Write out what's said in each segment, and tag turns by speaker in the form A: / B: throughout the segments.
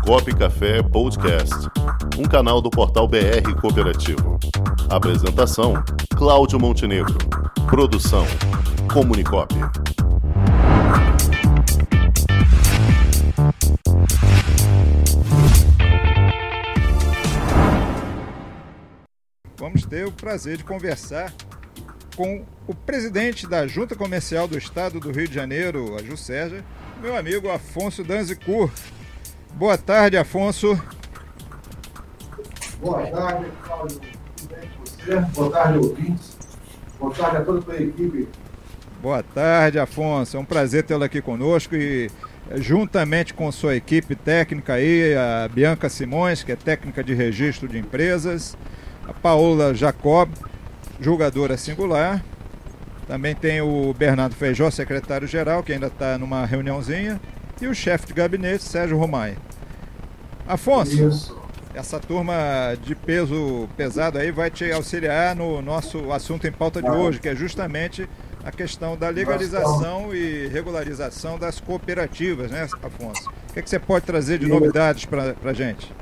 A: Comunicop Café Podcast, um canal do portal BR Cooperativo. Apresentação: Cláudio Montenegro. Produção: Comunicop.
B: Vamos ter o prazer de conversar com o presidente da Junta Comercial do Estado do Rio de Janeiro, a Juscerja, meu amigo Afonso Danzicur. Boa tarde, Afonso.
C: Boa tarde, Cláudio. Tudo bem com você? Boa tarde, ouvintes. Boa tarde a toda a equipe.
B: Boa tarde, Afonso. É um prazer tê-lo aqui conosco e juntamente com sua equipe técnica aí, a Bianca Simões, que é técnica de registro de empresas, a Paola Jacob, julgadora singular. Também tem o Bernardo Feijó, secretário-geral, que ainda está numa reuniãozinha, e o chefe de gabinete, Sérgio Romai. Afonso, Isso. essa turma de peso pesado aí vai te auxiliar no nosso assunto em pauta de hoje, que é justamente a questão da legalização e regularização das cooperativas, né, Afonso? O que, é que você pode trazer de novidades para a gente?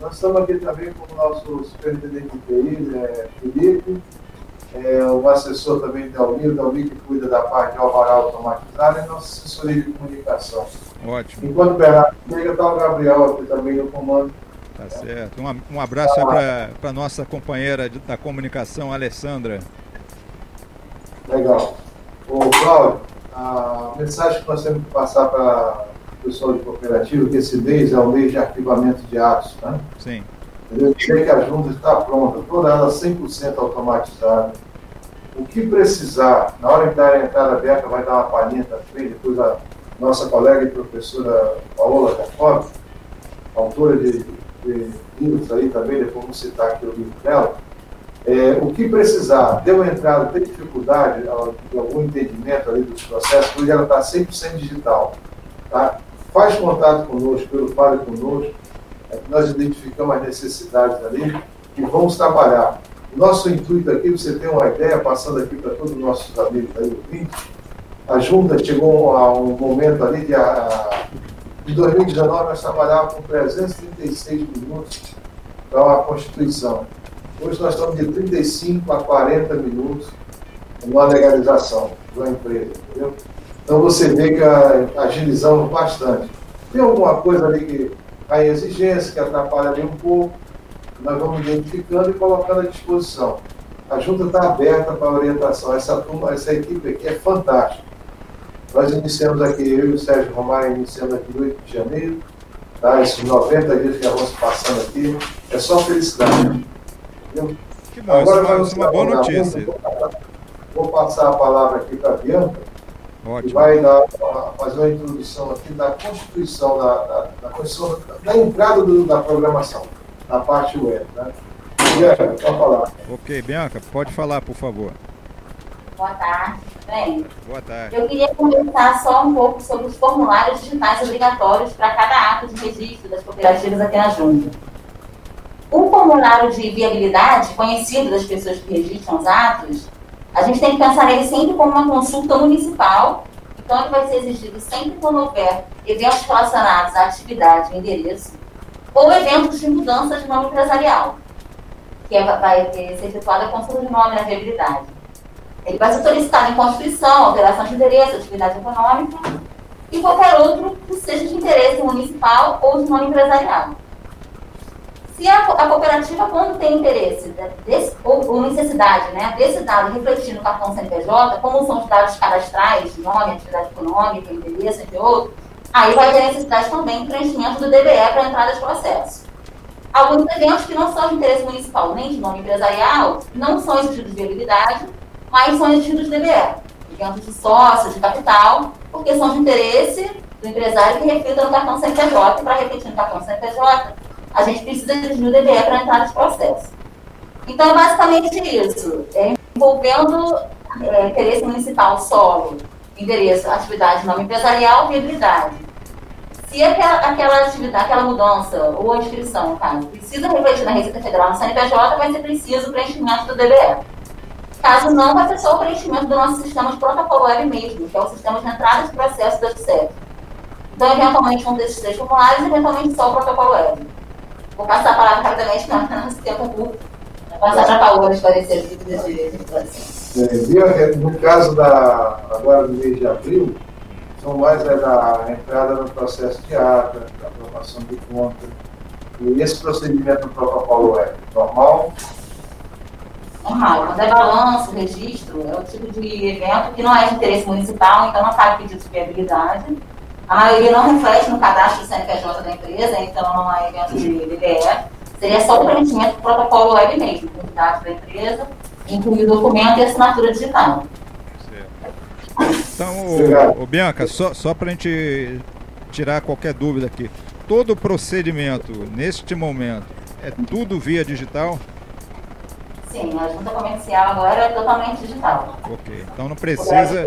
C: Nós estamos aqui também com o nosso superintendente de TI, é, Felipe, é, o assessor também Delmir, Delmir que cuida da parte de alvará automatizado e nossa assessoria de comunicação.
B: Ótimo.
C: Enquanto o Bernardo chega, está o Gabriel aqui também no comando.
B: Tá certo. Um, um abraço para a nossa companheira de, da comunicação, Alessandra.
C: Legal. Ô, Cláudio, a mensagem que nós temos que passar para pessoal de cooperativa que esse mês é o mês de arquivamento de atos, né?
B: Sim.
C: Eu sei que a junta está pronta, toda ela 100% automatizada. O que precisar, na hora que dar a entrada aberta, vai dar uma palhinha também, depois a nossa colega e professora Paola Jacob, autora de, de livros aí também, depois vamos citar aqui o livro dela, é, o que precisar, deu entrada, tem dificuldade de algum entendimento ali dos processos, hoje ela está 100% digital. Tá? faz contato conosco, pelo Fale Conosco, nós identificamos as necessidades ali e vamos trabalhar. Nosso intuito aqui, você tem uma ideia, passando aqui para todos os nossos amigos aí ouvintes, a junta chegou a um momento ali de, a, de 2019, nós trabalhávamos com 336 minutos para uma Constituição. Hoje nós estamos de 35 a 40 minutos numa legalização uma empresa, entendeu? Então você vê que agilizamos bastante. Tem alguma coisa ali que há exigência, que atrapalha ali um pouco, nós vamos identificando e colocando à disposição. A junta está aberta para orientação. Essa turma, essa equipe aqui é fantástica. Nós iniciamos aqui, eu e o Sérgio Romário iniciamos aqui no 8 de janeiro, tá? esses 90 dias que vamos passando aqui, é só felicidade.
B: Entendeu? Que bom, Agora, isso é uma boa notícia.
C: Vou passar a palavra aqui para a Bianca Ótimo. E vai dar, fazer uma introdução aqui da Constituição, da, da, da Constituição, da entrada do, da programação, na parte web. Né? Bianca, pode falar.
B: Ok, Bianca, pode falar, por favor.
D: Boa tarde. Bem,
B: Boa tarde.
D: Eu queria conversar só um pouco sobre os formulários digitais obrigatórios para cada ato de registro das cooperativas aqui na Junta. O formulário de viabilidade, conhecido das pessoas que registram os atos, a gente tem que pensar nele sempre como uma consulta municipal, então ele vai ser exigido sempre quando houver eventos relacionados à atividade, endereço, ou eventos de mudança de nome empresarial, que é, vai ser efetuada a consulta de nome na viabilidade. Ele vai ser solicitado em Constituição, alteração de endereço, atividade econômica e qualquer outro que seja de interesse municipal ou de nome empresarial. Se a, a cooperativa, quando tem interesse desse, ou, ou, necessidade né, desse dado refletir no cartão CNPJ, como são os dados cadastrais, nome, atividade econômica, endereço, entre outros, aí vai ter necessidade também de preenchimento do DBE para entrada de processo. Alguns eventos que não são de interesse municipal nem de nome empresarial não são exigidos de viabilidade, mas são exigidos de DBE. Eventos de sócios, de capital, porque são de interesse do empresário que reflita no cartão CNPJ para refletir no cartão CNPJ a gente precisa de um DBE para entrar nesse processo. Então, é basicamente isso. É envolvendo é, interesse municipal, solo, endereço, atividade, nome empresarial, viabilidade. Se aquela, aquela atividade, aquela mudança ou inscrição, no caso, precisa refletir na Receita Federal no CNPJ, vai ser preciso o preenchimento do DBE. Caso não, vai ser só o preenchimento do nosso sistema de protocolo web mesmo, que é o sistema de entrada de processo da GCEP. Então, eventualmente, um desses três formulários, eventualmente só o protocolo web. Vou passar a palavra rapidamente, não, nosso tempo curto. Vou passar para a Paola esclarecer as dúvidas de
C: é, No caso da, agora do mês de abril, são mais é, da entrada no processo de ata, da aprovação de conta, e esse procedimento do protocolo é normal?
D: Normal. Quando é balanço, registro, é o tipo de evento que não é de interesse municipal, então não cabe pedido de viabilidade. A maioria não reflete no cadastro do CNPJ da empresa, então não é evento de BDE. Seria só o preenchimento do protocolo web mesmo, com os dados da empresa, incluir o documento e assinatura digital.
B: Então, o, o Bianca, só, só para a gente tirar qualquer dúvida aqui, todo o procedimento neste momento é tudo via digital?
D: Sim, a junta comercial agora é totalmente digital.
B: Ok, então não precisa,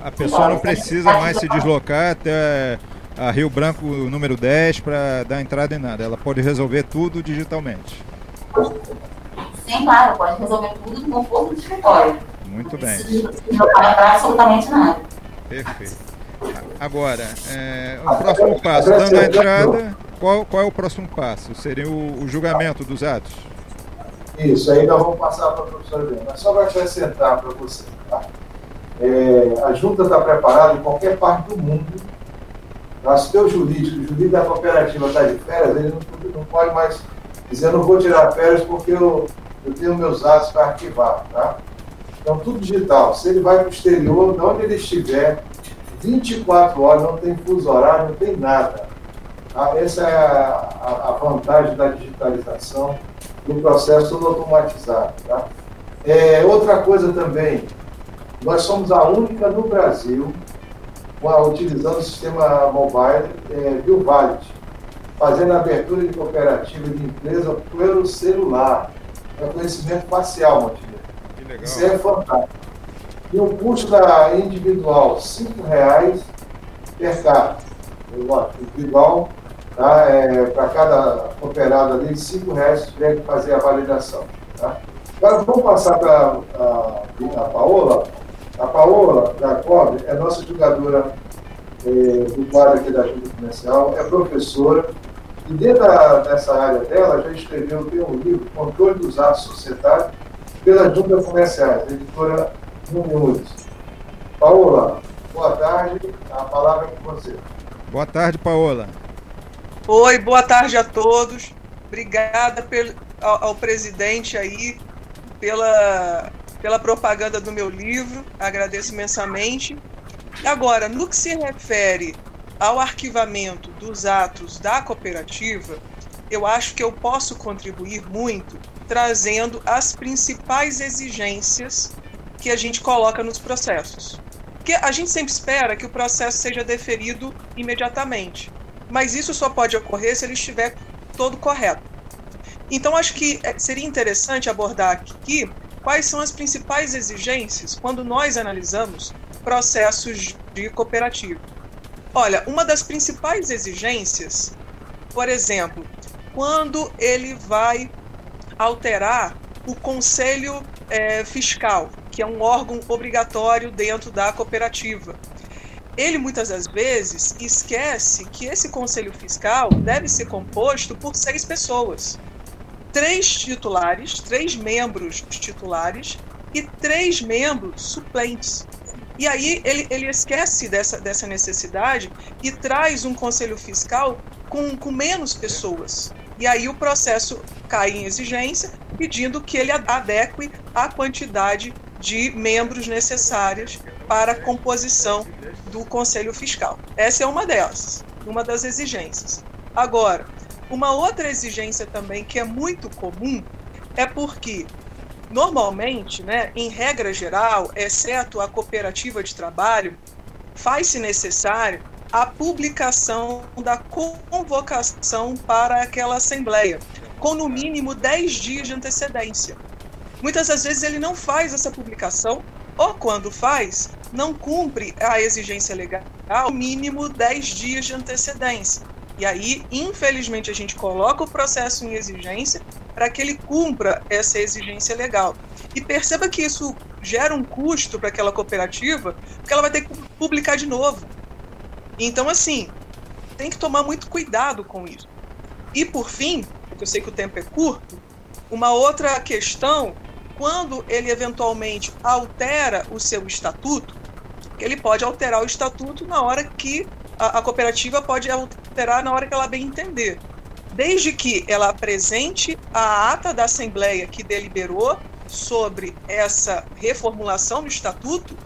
B: a pessoa não precisa mais se deslocar até a Rio Branco número 10 para dar entrada em nada. Ela pode resolver tudo digitalmente.
D: Sim, claro, pode resolver tudo no conforto do escritório.
B: Muito bem.
D: Não vai entrar absolutamente nada.
B: Perfeito. Agora, é, o próximo passo, dando a entrada, qual, qual é o próximo passo? Seria o, o julgamento dos atos?
C: Isso, aí nós vamos passar para a professora Helena. Mas só vai acrescentar para você. Tá? É, a junta está preparada em qualquer parte do mundo. Tá? Se o teu jurídico, o jurídico da cooperativa está de férias, ele não, não, pode mais dizer, não vou tirar férias porque eu, eu tenho meus atos para arquivar. Tá? Então, tudo digital. Se ele vai para o exterior, de onde ele estiver, 24 horas, não tem fuso horário, não tem nada. Tá? Essa é a, a, a vantagem da digitalização do processo todo automatizado. Tá? É, outra coisa também, nós somos a única no Brasil, utilizando o sistema mobile é, fazendo a abertura de cooperativa de empresa pelo celular. É conhecimento facial, Montenegro. Isso é fantástico. E o custo da individual, R$ reais per capita. Individual tá? É, para cada cooperado ali, reais se tiver que fazer a validação. Tá? Agora vamos passar para a, a Paola. A Paola Jacob é nossa jogadora é, do quadro aqui da Junta Comercial, é professora, e dentro da, dessa área dela já escreveu tem um livro, Controle dos Atos Societários, pela Junta Comercial, editora Nunes. Paola, boa tarde, a palavra é com você.
B: Boa tarde, Paola.
E: Oi, boa tarde a todos. Obrigada pelo, ao, ao presidente aí pela, pela propaganda do meu livro. Agradeço imensamente. Agora, no que se refere ao arquivamento dos atos da cooperativa, eu acho que eu posso contribuir muito trazendo as principais exigências que a gente coloca nos processos. Porque a gente sempre espera que o processo seja deferido imediatamente mas isso só pode ocorrer se ele estiver todo correto. Então, acho que é, seria interessante abordar aqui quais são as principais exigências quando nós analisamos processos de cooperativa. Olha, uma das principais exigências, por exemplo, quando ele vai alterar o conselho é, fiscal, que é um órgão obrigatório dentro da cooperativa ele muitas das vezes esquece que esse conselho fiscal deve ser composto por seis pessoas: três titulares, três membros titulares e três membros suplentes. E aí ele, ele esquece dessa, dessa necessidade e traz um conselho fiscal com, com menos pessoas. E aí o processo cai em exigência, pedindo que ele adeque a quantidade de membros necessárias para a composição do Conselho Fiscal. Essa é uma delas, uma das exigências. Agora, uma outra exigência também que é muito comum é porque normalmente, né, em regra geral, exceto a cooperativa de trabalho, faz-se necessário a publicação da convocação para aquela assembleia, com no mínimo 10 dias de antecedência. Muitas das vezes ele não faz essa publicação, ou quando faz, não cumpre a exigência legal, mínimo 10 dias de antecedência. E aí, infelizmente, a gente coloca o processo em exigência para que ele cumpra essa exigência legal. E perceba que isso gera um custo para aquela cooperativa, porque ela vai ter que publicar de novo. Então, assim, tem que tomar muito cuidado com isso. E por fim, porque eu sei que o tempo é curto, uma outra questão, quando ele eventualmente altera o seu estatuto, ele pode alterar o estatuto na hora que a, a cooperativa pode alterar na hora que ela bem entender. Desde que ela apresente a ata da Assembleia que deliberou sobre essa reformulação do estatuto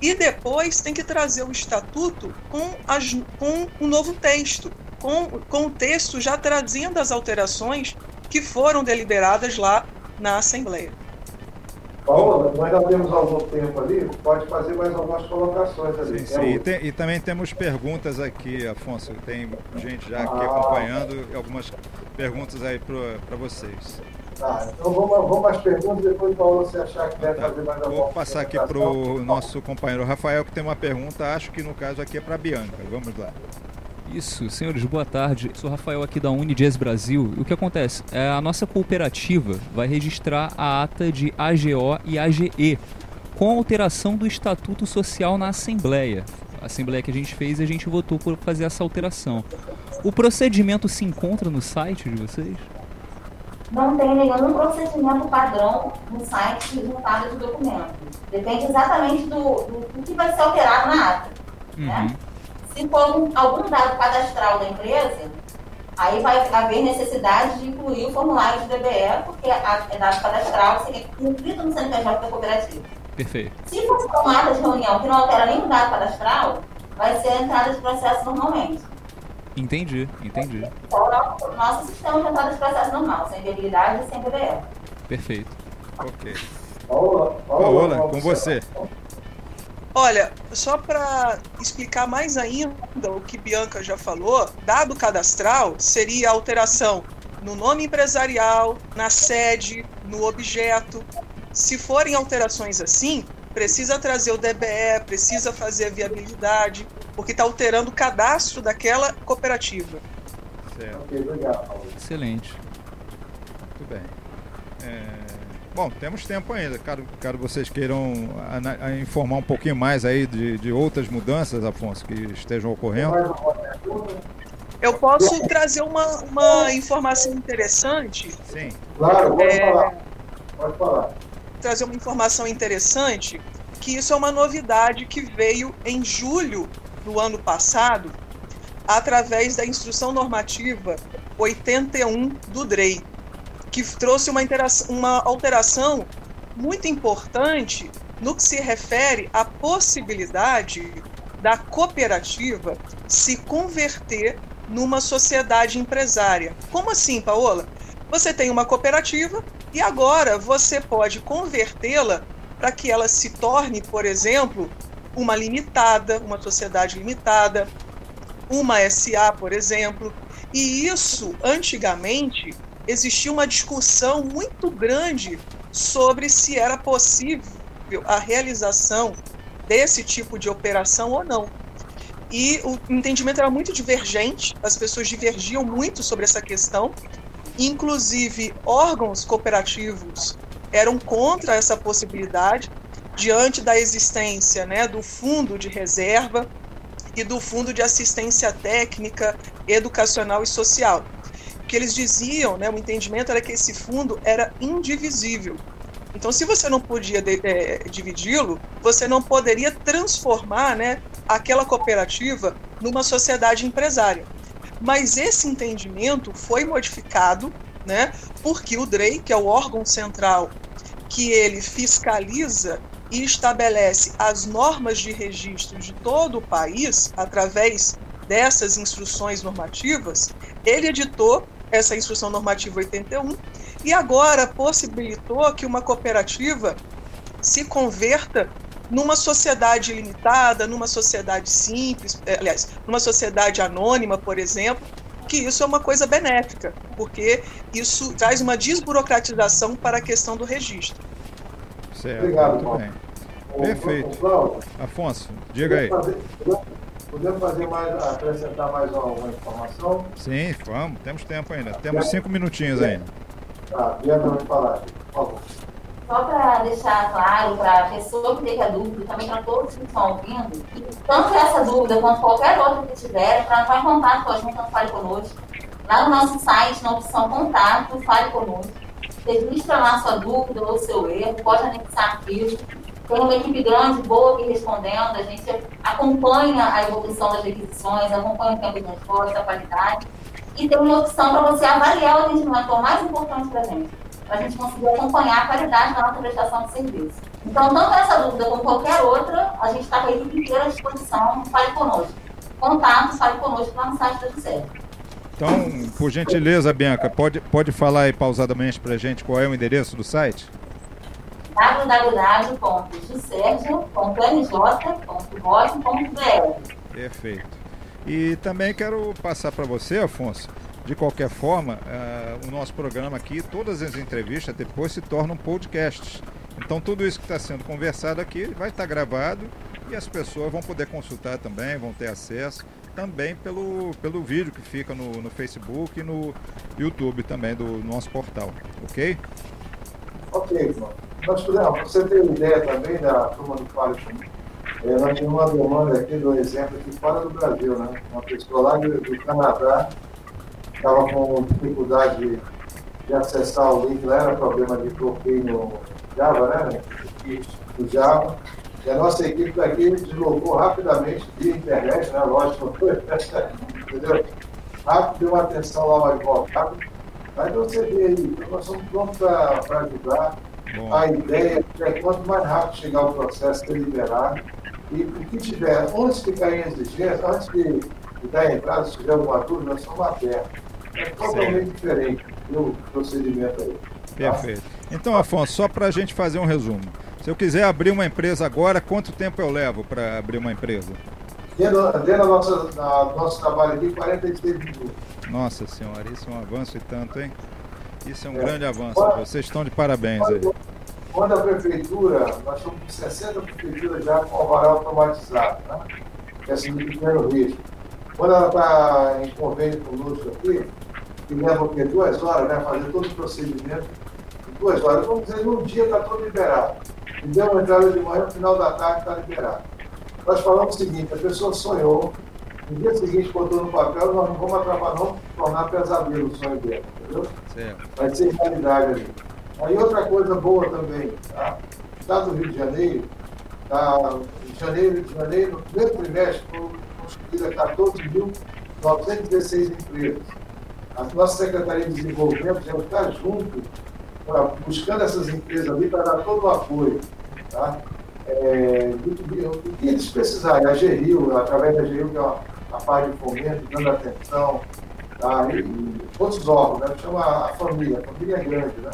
E: e depois tem que trazer o estatuto com, as, com um novo texto, com, com o texto já trazendo as alterações que foram deliberadas lá na Assembleia.
C: Paola, nós já temos algum tempo ali, pode fazer mais algumas colocações ali.
B: Sim, sim. E, tem, e, também temos perguntas aqui, Afonso. Tem gente já aqui ah, acompanhando algumas perguntas aí para vocês.
C: Tá, então vamos, vamos às perguntas, depois, Paulo, você achar que deve tá. fazer mais alguma
B: Vou passar aqui para o nosso companheiro Rafael, que tem uma pergunta, acho que no caso aqui é para a Bianca. Vamos lá.
F: Isso, senhores, boa tarde. Sou Rafael aqui da Unijazz Brasil. O que acontece? É, a nossa cooperativa vai registrar a ata de AGO e AGE com alteração do Estatuto Social na Assembleia. A Assembleia que a gente fez, a gente votou por fazer essa alteração. O procedimento se encontra no site de vocês?
D: Não tem nenhum procedimento padrão no site de juntada de documentos. Depende exatamente do, do, do que vai ser alterado na ata. Né? Uhum. Né? Se for algum dado cadastral da empresa, aí vai haver necessidade de incluir o formulário de DBE, porque é dado cadastral, seria cumprido no CNPJ da cooperativa.
F: Perfeito.
D: Se for uma ata de reunião que não altera nenhum dado cadastral, vai ser a entrada de processo normalmente.
F: Entendi, entendi.
D: Então, o nosso sistema de entrada de processo normal, sem viabilidade e sem DBE.
F: Perfeito.
B: Ok. Paola, Paola, Paola com você.
E: Olha, só para explicar mais ainda o que Bianca já falou, dado cadastral seria alteração no nome empresarial, na sede, no objeto. Se forem alterações assim, precisa trazer o DBE, precisa fazer a viabilidade, porque está alterando o cadastro daquela cooperativa.
B: Certo.
F: Excelente.
B: Muito bem. É... Bom, temos tempo ainda. Caso, caso vocês queiram a, a informar um pouquinho mais aí de, de outras mudanças, Afonso, que estejam ocorrendo.
E: Eu posso trazer uma, uma informação interessante?
B: Sim.
C: Claro, pode é, falar. Pode falar.
E: Trazer uma informação interessante, que isso é uma novidade que veio em julho do ano passado, através da instrução normativa 81 do DREI que trouxe uma, uma alteração muito importante no que se refere à possibilidade da cooperativa se converter numa sociedade empresária. Como assim, Paola? Você tem uma cooperativa e agora você pode convertê-la para que ela se torne, por exemplo, uma limitada, uma sociedade limitada, uma SA, por exemplo. E isso, antigamente, existia uma discussão muito grande sobre se era possível a realização desse tipo de operação ou não. E o entendimento era muito divergente, as pessoas divergiam muito sobre essa questão, inclusive órgãos cooperativos eram contra essa possibilidade, diante da existência né, do fundo de reserva e do fundo de assistência técnica, educacional e social que eles diziam, né, o entendimento era que esse fundo era indivisível. Então, se você não podia é, dividi-lo, você não poderia transformar né, aquela cooperativa numa sociedade empresária. Mas esse entendimento foi modificado, né, porque o DREI, que é o órgão central que ele fiscaliza e estabelece as normas de registro de todo o país através dessas instruções normativas, ele editou essa instrução normativa 81 e agora possibilitou que uma cooperativa se converta numa sociedade limitada, numa sociedade simples, eh, aliás, numa sociedade anônima, por exemplo, que isso é uma coisa benéfica, porque isso traz uma desburocratização para a questão do registro.
B: Certo, Obrigado, muito bem. Perfeito. Afonso, diga aí.
C: Podemos fazer mais, acrescentar mais alguma informação?
B: Sim, vamos, temos tempo ainda. Temos cinco minutinhos ainda.
C: Tá, Bianca vai falar, por favor.
D: só para deixar claro para a pessoa que teve a dúvida, também para todos que estão ouvindo, que tanto essa dúvida quanto qualquer outra que tiver, para entrar em contato com a Junta Fale Conosco, lá no nosso site, na opção Contato, Fale Conosco, registra lá sua dúvida ou seu erro, pode anexar arquivo. Tem uma equipe grande, boa, aqui respondendo, a gente acompanha a evolução das requisições, acompanha o tempo de resposta, a qualidade, e tem uma opção para você avaliar o atendimento, o mais importante para a gente para a gente conseguir acompanhar a qualidade da nossa prestação de serviço. Então, tanto essa dúvida como qualquer outra, a gente está com a equipe inteira à disposição, fale conosco. Contato, fale conosco lá no site do GCER.
B: Então, por gentileza, Bianca, pode, pode falar aí pausadamente para a gente qual é o endereço do site?
D: www.jusergio.mj.gov.br
B: Perfeito. E também quero passar para você, Afonso, de qualquer forma, uh, o nosso programa aqui, todas as entrevistas depois se tornam podcasts. Então tudo isso que está sendo conversado aqui vai estar tá gravado e as pessoas vão poder consultar também, vão ter acesso também pelo, pelo vídeo que fica no, no Facebook e no YouTube também do nosso portal, ok?
C: Ok, irmão. Nós podemos, você ter ideia também da turma do Fale é, nós temos uma demanda aqui do exemplo aqui fora do Brasil, né? Uma pessoa lá do, do Canadá estava com dificuldade de, de, acessar o link, lá era problema de bloqueio no Java, né? Do Java. E a nossa equipe daqui deslocou rapidamente via internet, né? Lógico, entendeu? Rápido, deu uma atenção lá ao advogado. Aí você vê aí, nós somos prontos para ajudar. Bom. A ideia é que quanto mais rápido chegar o processo, ser liberado. E o que tiver, antes de cair em exigência, antes de, de dar entrada, se tiver alguma dúvida, nós somos abertos é totalmente Sim. diferente do procedimento aí.
B: Perfeito. Então, Afonso, só para a gente fazer um resumo. Se eu quiser abrir uma empresa agora, quanto tempo eu levo para abrir uma empresa?
C: Dentro, dentro do nosso, nosso trabalho aqui, 46 minutos.
B: Nossa Senhora, isso é um avanço e tanto, hein? Isso é um é. grande avanço. Vocês estão de parabéns aí.
C: Quando a prefeitura, nós estamos com 60 prefeituras já com alvará automatizado, né? que é assim, de pequeno risco. Quando ela está em convênio conosco aqui, que leva o quê? Duas horas, né? Fazer todo o procedimento duas horas. Vamos dizer, num dia está tudo liberado. E uma entrada de manhã, no final da tarde está liberado. Nós falamos o seguinte, a pessoa sonhou, no dia seguinte botou no papel, nós não vamos atrapalhar, não tornar pesadelo o sonho dela, entendeu? Certo. Vai ser realidade ali. Aí outra coisa boa também, tá? O Estado do Rio de Janeiro, tá, em janeiro, de janeiro, no primeiro trimestre, foram construídas 14.916 empresas a nossa Secretaria de Desenvolvimento já está junto, pra, buscando essas empresas ali para dar todo o apoio. Tá? É, o que eles precisarem, a GRIO, através da GRIO, que é a parte de fomento, dando atenção, tá? e, outros órgãos, né? chama a família, a família é grande. Né?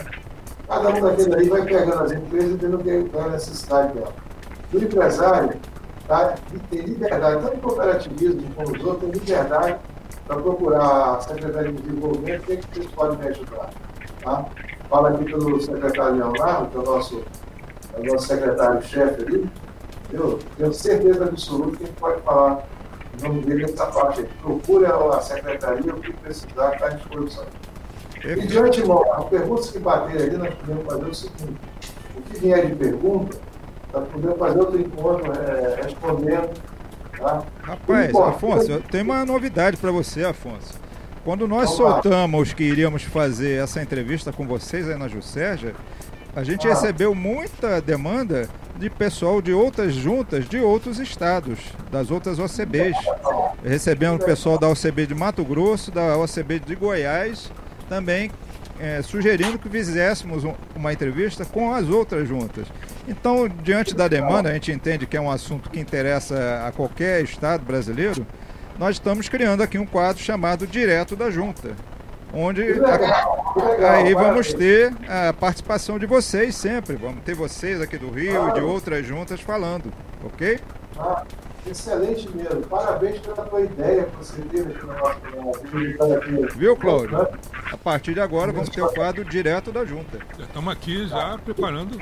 C: Cada um daqueles aí vai pegando as empresas e vendo qual é a necessidade dela. O empresário tá? tem liberdade, tanto em cooperativismo como os outros, tem liberdade para procurar a Secretaria de Desenvolvimento, o que, é que vocês podem me ajudar? Tá? Fala aqui pelo secretário Leonardo, que é o nosso, é o nosso secretário-chefe ali. Eu tenho certeza absoluta que gente pode falar em nome dele essa parte aí. Procure a secretaria, o que precisar, está à disposição. E de antemão, as perguntas que baterem ali, nós podemos fazer o seguinte: o que vier de pergunta, nós podemos fazer outro encontro é, respondendo
B: Tá? Rapaz, Afonso, eu tenho uma novidade para você, Afonso. Quando nós soltamos que iríamos fazer essa entrevista com vocês aí na Juscerja, a gente ah. recebeu muita demanda de pessoal de outras juntas de outros estados, das outras OCBs. Recebendo pessoal da OCB de Mato Grosso, da OCB de Goiás, também é, sugerindo que fizéssemos um, uma entrevista com as outras juntas. Então, diante da demanda, a gente entende que é um assunto que interessa a qualquer estado brasileiro, nós estamos criando aqui um quadro chamado Direto da Junta, onde aí vamos ter a participação de vocês sempre, vamos ter vocês aqui do Rio e de outras juntas falando, ok?
C: Ah, excelente mesmo, parabéns pela tua ideia que você teve aqui no nosso
B: Viu, Cláudio? A partir de agora vamos ter o quadro Direto da Junta.
G: Já estamos aqui já preparando.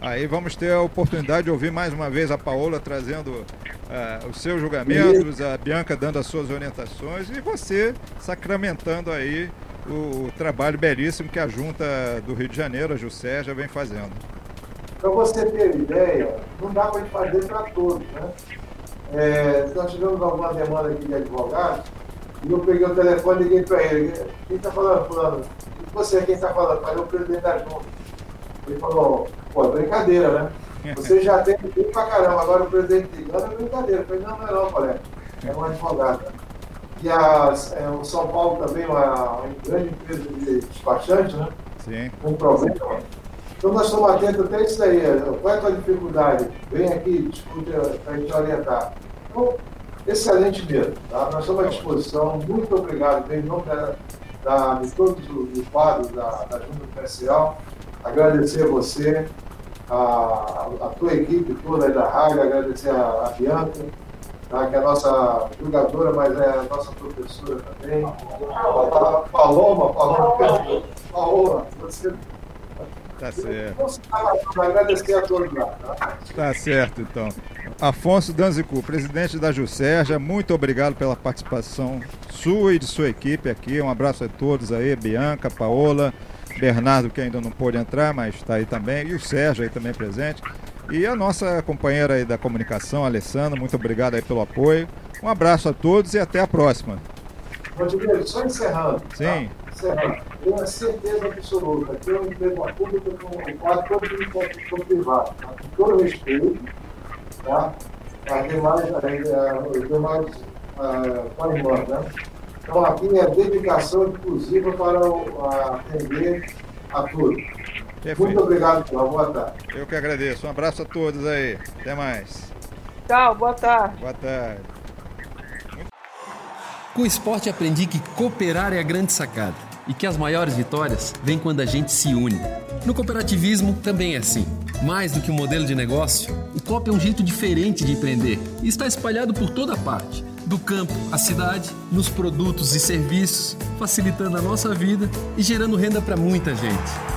B: Aí vamos ter a oportunidade de ouvir mais uma vez a Paola trazendo uh, os seus julgamentos, a Bianca dando as suas orientações e você sacramentando aí o, o trabalho belíssimo que a Junta do Rio de Janeiro, a Jussé, já vem fazendo.
C: Para você ter ideia, não dá para fazer para todos, né? É, nós tivemos alguma demanda aqui de advogados, e eu peguei o telefone e liguei para ele. Quem está falando, fulano? Você é quem está falando? Falei, o presidente da Junta. Ele falou, pô, é brincadeira, né? Você já tem tempo pra caramba, agora o presidente ligando é brincadeira. Eu falei, não, não é não, colega. É um advogado. E a, é, o São Paulo também é uma, uma grande empresa de despachante, né?
B: Sim.
C: Um problema. Então nós estamos atentos até isso aí. Qual é a tua dificuldade? Vem aqui, discute para a gente orientar. Então, excelente mesmo. Tá? Nós estamos à disposição. Muito obrigado, em nome da, da, de todos os quadros da, da Junta Comercial. Agradecer a você, a, a tua equipe toda da rádio, agradecer a, a Bianca, tá? que é a nossa jogadora, mas é a nossa professora também. A Paloma, Paloma, Paloma, você
B: Tá certo.
C: Agradecer a todos lá. Tá?
B: Tá certo, então. Afonso Danzicu, presidente da Juscerja, muito obrigado pela participação sua e de sua equipe aqui. Um abraço a todos aí, Bianca, Paola, Bernardo, que ainda não pôde entrar, mas está aí também, e o Sérgio aí também presente. E a nossa companheira aí da comunicação, Alessandra, muito obrigado aí pelo apoio. Um abraço a todos e até a próxima.
C: Rodrigo, só encerrando.
B: Sim.
C: Tá? Encerrando. Tenho a certeza absoluta que eu emprego a pública com quase todo mundo privado, tá? com todo respeito, tá? As demais, os demais com a irmã, né? Então aqui é dedicação exclusiva para atender a todos. Perfeito. Muito obrigado, João. Boa tarde.
B: Eu que agradeço. Um abraço a todos aí. Até mais.
E: Tchau, boa tarde.
B: Boa tarde.
H: Com o esporte aprendi que cooperar é a grande sacada e que as maiores vitórias vêm quando a gente se une. No cooperativismo também é assim. Mais do que um modelo de negócio, o COP é um jeito diferente de empreender e está espalhado por toda parte do campo à cidade, nos produtos e serviços, facilitando a nossa vida e gerando renda para muita gente.